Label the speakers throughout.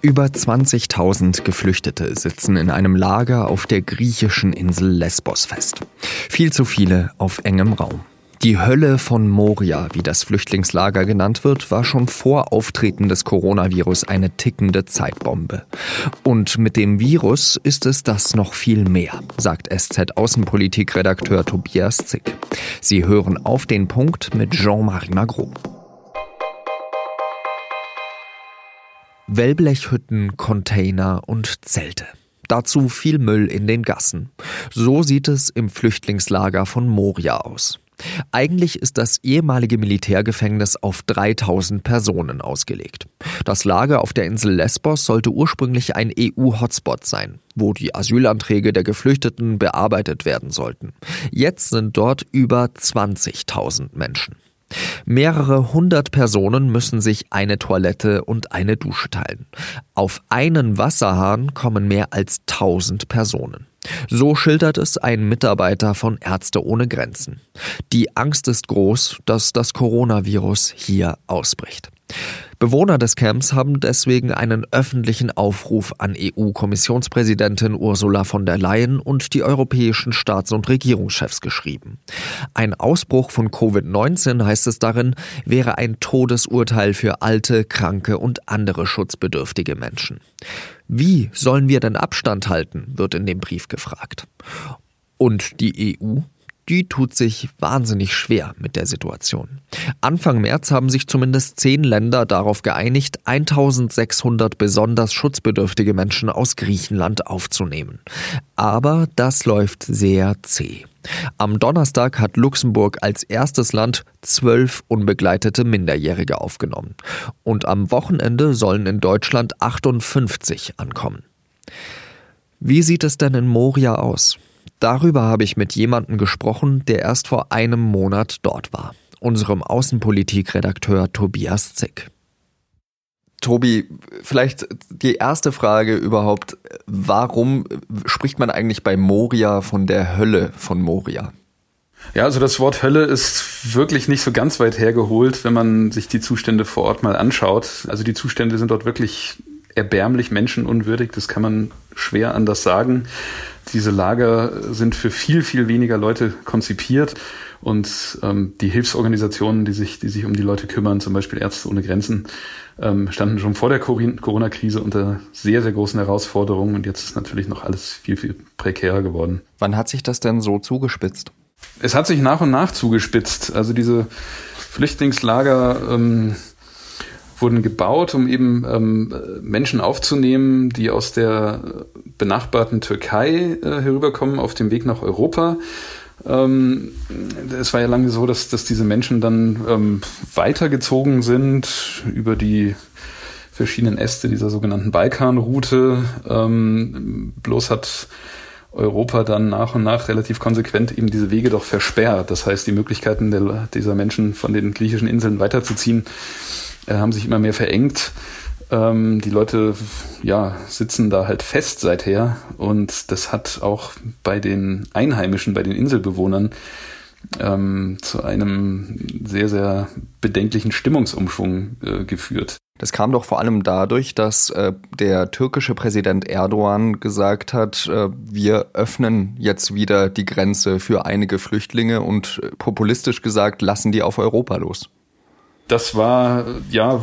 Speaker 1: Über 20.000 Geflüchtete sitzen in einem Lager auf der griechischen Insel Lesbos fest. Viel zu viele auf engem Raum. Die Hölle von Moria, wie das Flüchtlingslager genannt wird, war schon vor Auftreten des Coronavirus eine tickende Zeitbombe. Und mit dem Virus ist es das noch viel mehr, sagt SZ-Außenpolitik-Redakteur Tobias Zick. Sie hören auf den Punkt mit Jean-Marie Magro. Wellblechhütten, Container und Zelte. Dazu viel Müll in den Gassen. So sieht es im Flüchtlingslager von Moria aus. Eigentlich ist das ehemalige Militärgefängnis auf 3000 Personen ausgelegt. Das Lager auf der Insel Lesbos sollte ursprünglich ein EU-Hotspot sein, wo die Asylanträge der Geflüchteten bearbeitet werden sollten. Jetzt sind dort über 20.000 Menschen. Mehrere hundert Personen müssen sich eine Toilette und eine Dusche teilen. Auf einen Wasserhahn kommen mehr als tausend Personen. So schildert es ein Mitarbeiter von Ärzte ohne Grenzen. Die Angst ist groß, dass das Coronavirus hier ausbricht. Bewohner des Camps haben deswegen einen öffentlichen Aufruf an EU-Kommissionspräsidentin Ursula von der Leyen und die europäischen Staats- und Regierungschefs geschrieben. Ein Ausbruch von Covid-19, heißt es darin, wäre ein Todesurteil für alte, kranke und andere schutzbedürftige Menschen. Wie sollen wir denn Abstand halten, wird in dem Brief gefragt. Und die EU? Die tut sich wahnsinnig schwer mit der Situation. Anfang März haben sich zumindest zehn Länder darauf geeinigt, 1600 besonders schutzbedürftige Menschen aus Griechenland aufzunehmen. Aber das läuft sehr zäh. Am Donnerstag hat Luxemburg als erstes Land zwölf unbegleitete Minderjährige aufgenommen. Und am Wochenende sollen in Deutschland 58 ankommen. Wie sieht es denn in Moria aus? Darüber habe ich mit jemandem gesprochen, der erst vor einem Monat dort war, unserem Außenpolitikredakteur Tobias Zick. Tobi, vielleicht die erste Frage überhaupt, warum spricht man eigentlich bei Moria von der Hölle von Moria?
Speaker 2: Ja, also das Wort Hölle ist wirklich nicht so ganz weit hergeholt, wenn man sich die Zustände vor Ort mal anschaut. Also die Zustände sind dort wirklich erbärmlich menschenunwürdig, das kann man schwer anders sagen. Diese Lager sind für viel, viel weniger Leute konzipiert und ähm, die Hilfsorganisationen, die sich, die sich um die Leute kümmern, zum Beispiel Ärzte ohne Grenzen, ähm, standen schon vor der Corona-Krise unter sehr, sehr großen Herausforderungen und jetzt ist natürlich noch alles viel, viel prekärer geworden.
Speaker 1: Wann hat sich das denn so zugespitzt?
Speaker 2: Es hat sich nach und nach zugespitzt. Also diese Flüchtlingslager ähm, wurden gebaut, um eben ähm, Menschen aufzunehmen, die aus der benachbarten Türkei äh, herüberkommen auf dem Weg nach Europa. Ähm, es war ja lange so, dass, dass diese Menschen dann ähm, weitergezogen sind über die verschiedenen Äste dieser sogenannten Balkanroute. Ähm, bloß hat Europa dann nach und nach relativ konsequent eben diese Wege doch versperrt. Das heißt, die Möglichkeiten der, dieser Menschen von den griechischen Inseln weiterzuziehen, äh, haben sich immer mehr verengt. Ähm, die Leute ja, sitzen da halt fest seither und das hat auch bei den Einheimischen, bei den Inselbewohnern ähm, zu einem sehr, sehr bedenklichen Stimmungsumschwung äh, geführt.
Speaker 1: Das kam doch vor allem dadurch, dass äh, der türkische Präsident Erdogan gesagt hat, äh, wir öffnen jetzt wieder die Grenze für einige Flüchtlinge und äh, populistisch gesagt, lassen die auf Europa los
Speaker 2: das war ja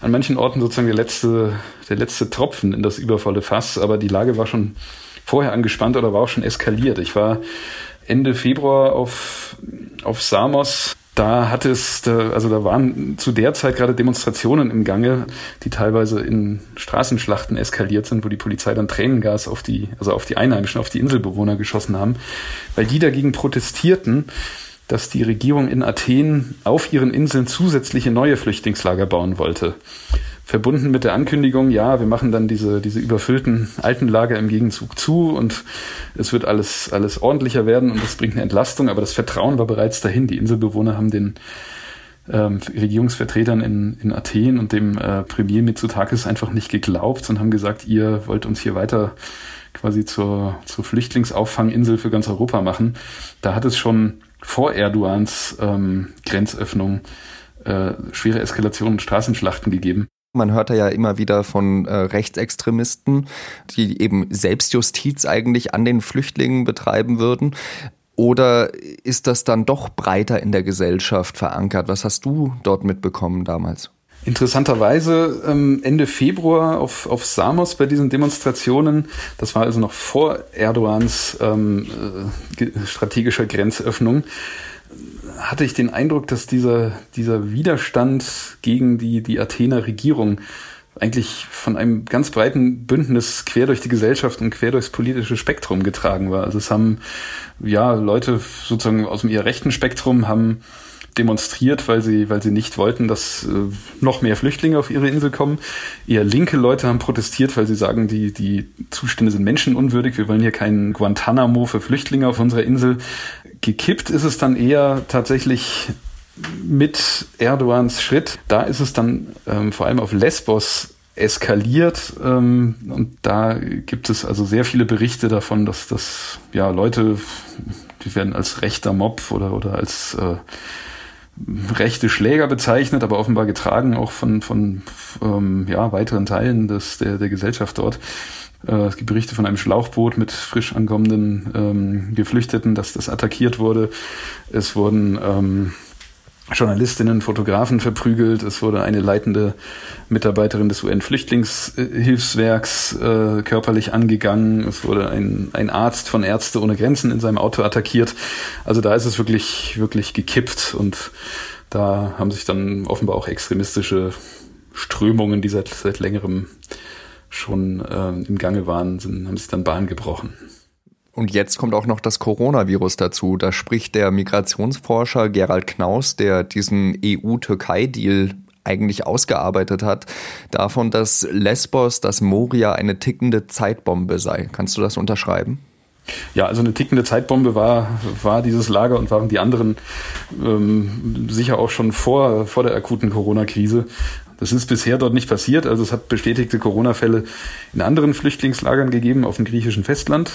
Speaker 2: an manchen Orten sozusagen der letzte, der letzte Tropfen in das übervolle Fass, aber die Lage war schon vorher angespannt oder war auch schon eskaliert. Ich war Ende Februar auf, auf Samos. Da hat es, also da waren zu der Zeit gerade Demonstrationen im Gange, die teilweise in Straßenschlachten eskaliert sind, wo die Polizei dann Tränengas auf die, also auf die Einheimischen, auf die Inselbewohner geschossen haben, weil die dagegen protestierten, dass die Regierung in Athen auf ihren Inseln zusätzliche neue Flüchtlingslager bauen wollte. Verbunden mit der Ankündigung, ja, wir machen dann diese, diese überfüllten alten Lager im Gegenzug zu und es wird alles, alles ordentlicher werden und das bringt eine Entlastung, aber das Vertrauen war bereits dahin. Die Inselbewohner haben den ähm, Regierungsvertretern in, in Athen und dem äh, Premier Mitsotakis einfach nicht geglaubt und haben gesagt, ihr wollt uns hier weiter quasi zur, zur Flüchtlingsauffangininsel für ganz Europa machen. Da hat es schon vor Erdogans ähm, Grenzöffnung äh, schwere Eskalationen und Straßenschlachten gegeben.
Speaker 1: Man hört ja immer wieder von äh, Rechtsextremisten, die eben Selbstjustiz eigentlich an den Flüchtlingen betreiben würden. Oder ist das dann doch breiter in der Gesellschaft verankert? Was hast du dort mitbekommen damals?
Speaker 2: Interessanterweise ähm, Ende Februar auf, auf Samos bei diesen Demonstrationen, das war also noch vor Erdogans ähm, äh, strategischer Grenzöffnung, hatte ich den Eindruck, dass dieser, dieser Widerstand gegen die, die Athener Regierung eigentlich von einem ganz breiten Bündnis quer durch die Gesellschaft und quer durchs politische Spektrum getragen war. Also es haben ja Leute sozusagen aus dem eher rechten Spektrum haben demonstriert, weil sie, weil sie nicht wollten, dass äh, noch mehr Flüchtlinge auf ihre Insel kommen. Eher linke Leute haben protestiert, weil sie sagen, die, die Zustände sind menschenunwürdig. Wir wollen hier keinen Guantanamo für Flüchtlinge auf unserer Insel. Gekippt ist es dann eher tatsächlich mit Erdogans Schritt. Da ist es dann ähm, vor allem auf Lesbos eskaliert ähm, und da gibt es also sehr viele Berichte davon, dass das ja Leute, die werden als rechter Mob oder oder als äh, rechte Schläger bezeichnet, aber offenbar getragen auch von, von ähm, ja, weiteren Teilen des, der, der Gesellschaft dort. Äh, es gibt Berichte von einem Schlauchboot mit frisch ankommenden ähm, Geflüchteten, dass das attackiert wurde. Es wurden ähm, Journalistinnen, Fotografen verprügelt. Es wurde eine leitende Mitarbeiterin des UN-Flüchtlingshilfswerks äh, körperlich angegangen. Es wurde ein, ein Arzt von Ärzte ohne Grenzen in seinem Auto attackiert. Also da ist es wirklich, wirklich gekippt und da haben sich dann offenbar auch extremistische Strömungen, die seit, seit längerem schon äh, im Gange waren, sind, haben sich dann Bahn gebrochen.
Speaker 1: Und jetzt kommt auch noch das Coronavirus dazu. Da spricht der Migrationsforscher Gerald Knaus, der diesen EU-Türkei-Deal eigentlich ausgearbeitet hat, davon, dass Lesbos, dass Moria eine tickende Zeitbombe sei. Kannst du das unterschreiben?
Speaker 2: Ja, also eine tickende Zeitbombe war, war dieses Lager und waren die anderen ähm, sicher auch schon vor, vor der akuten Corona-Krise. Das ist bisher dort nicht passiert. Also es hat bestätigte Corona-Fälle in anderen Flüchtlingslagern gegeben auf dem griechischen Festland.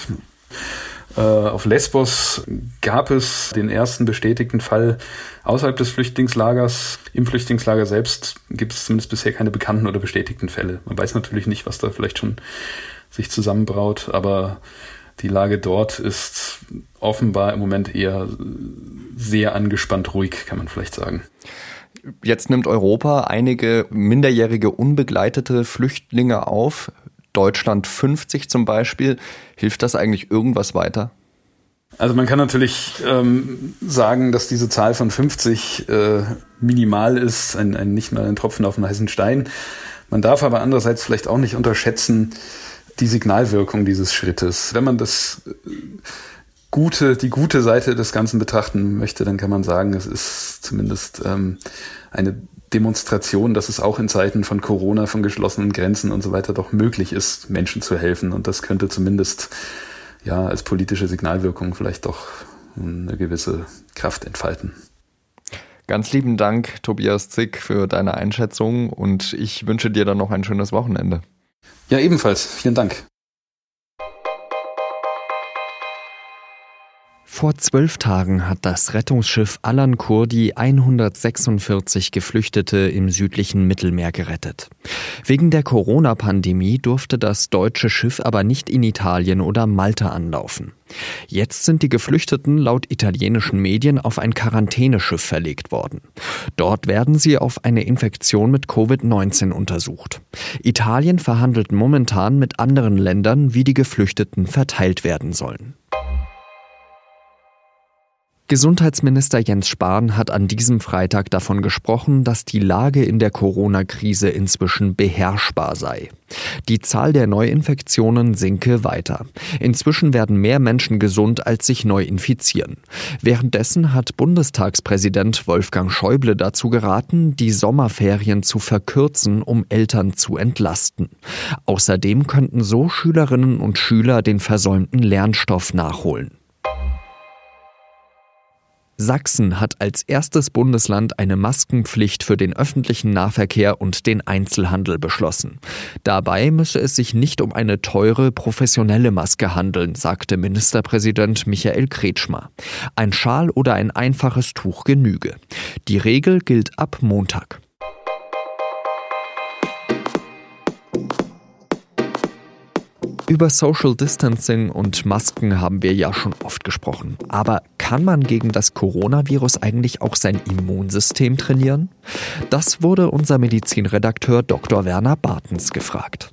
Speaker 2: Äh, auf Lesbos gab es den ersten bestätigten Fall außerhalb des Flüchtlingslagers. Im Flüchtlingslager selbst gibt es zumindest bisher keine bekannten oder bestätigten Fälle. Man weiß natürlich nicht, was da vielleicht schon sich zusammenbraut, aber die Lage dort ist offenbar im Moment eher sehr angespannt ruhig, kann man vielleicht sagen.
Speaker 1: Jetzt nimmt Europa einige minderjährige unbegleitete Flüchtlinge auf. Deutschland 50 zum Beispiel. Hilft das eigentlich irgendwas weiter?
Speaker 2: Also man kann natürlich ähm, sagen, dass diese Zahl von 50 äh, minimal ist, ein, ein, nicht mal ein Tropfen auf einen heißen Stein. Man darf aber andererseits vielleicht auch nicht unterschätzen die Signalwirkung dieses Schrittes. Wenn man das äh, gute, die gute Seite des Ganzen betrachten möchte, dann kann man sagen, es ist zumindest ähm, eine Demonstration, dass es auch in Zeiten von Corona, von geschlossenen Grenzen und so weiter doch möglich ist, Menschen zu helfen. Und das könnte zumindest ja als politische Signalwirkung vielleicht doch eine gewisse Kraft entfalten.
Speaker 1: Ganz lieben Dank, Tobias Zick, für deine Einschätzung und ich wünsche dir dann noch ein schönes Wochenende.
Speaker 2: Ja, ebenfalls. Vielen Dank.
Speaker 1: Vor zwölf Tagen hat das Rettungsschiff Alan Kurdi 146 Geflüchtete im südlichen Mittelmeer gerettet. Wegen der Corona-Pandemie durfte das deutsche Schiff aber nicht in Italien oder Malta anlaufen. Jetzt sind die Geflüchteten laut italienischen Medien auf ein Quarantäneschiff verlegt worden. Dort werden sie auf eine Infektion mit Covid-19 untersucht. Italien verhandelt momentan mit anderen Ländern, wie die Geflüchteten verteilt werden sollen. Gesundheitsminister Jens Spahn hat an diesem Freitag davon gesprochen, dass die Lage in der Corona-Krise inzwischen beherrschbar sei. Die Zahl der Neuinfektionen sinke weiter. Inzwischen werden mehr Menschen gesund, als sich neu infizieren. Währenddessen hat Bundestagspräsident Wolfgang Schäuble dazu geraten, die Sommerferien zu verkürzen, um Eltern zu entlasten. Außerdem könnten so Schülerinnen und Schüler den versäumten Lernstoff nachholen. Sachsen hat als erstes Bundesland eine Maskenpflicht für den öffentlichen Nahverkehr und den Einzelhandel beschlossen. Dabei müsse es sich nicht um eine teure, professionelle Maske handeln, sagte Ministerpräsident Michael Kretschmer. Ein Schal oder ein einfaches Tuch genüge. Die Regel gilt ab Montag. Über Social Distancing und Masken haben wir ja schon oft gesprochen. Aber kann man gegen das Coronavirus eigentlich auch sein Immunsystem trainieren? Das wurde unser Medizinredakteur Dr. Werner Bartens gefragt.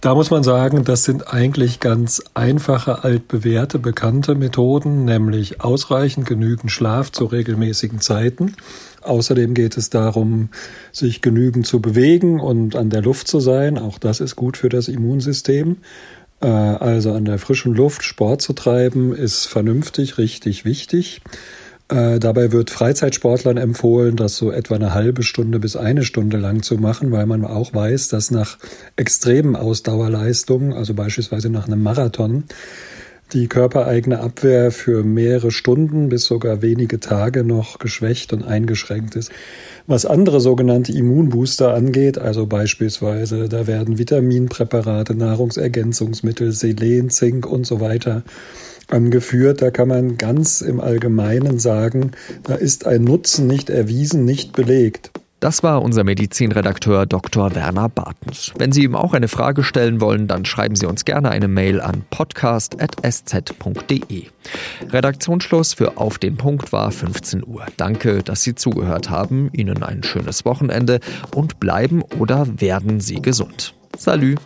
Speaker 3: Da muss man sagen, das sind eigentlich ganz einfache, altbewährte, bekannte Methoden, nämlich ausreichend genügend Schlaf zu regelmäßigen Zeiten. Außerdem geht es darum, sich genügend zu bewegen und an der Luft zu sein. Auch das ist gut für das Immunsystem. Äh, also an der frischen Luft Sport zu treiben, ist vernünftig, richtig wichtig. Äh, dabei wird Freizeitsportlern empfohlen, das so etwa eine halbe Stunde bis eine Stunde lang zu machen, weil man auch weiß, dass nach extremen Ausdauerleistungen, also beispielsweise nach einem Marathon, die körpereigene Abwehr für mehrere Stunden bis sogar wenige Tage noch geschwächt und eingeschränkt ist. Was andere sogenannte Immunbooster angeht, also beispielsweise da werden Vitaminpräparate, Nahrungsergänzungsmittel, Selen, Zink und so weiter angeführt. Da kann man ganz im Allgemeinen sagen, da ist ein Nutzen nicht erwiesen, nicht belegt.
Speaker 1: Das war unser Medizinredakteur Dr. Werner Bartens. Wenn Sie ihm auch eine Frage stellen wollen, dann schreiben Sie uns gerne eine Mail an podcast.sz.de. Redaktionsschluss für Auf den Punkt war 15 Uhr. Danke, dass Sie zugehört haben. Ihnen ein schönes Wochenende und bleiben oder werden Sie gesund. Salü.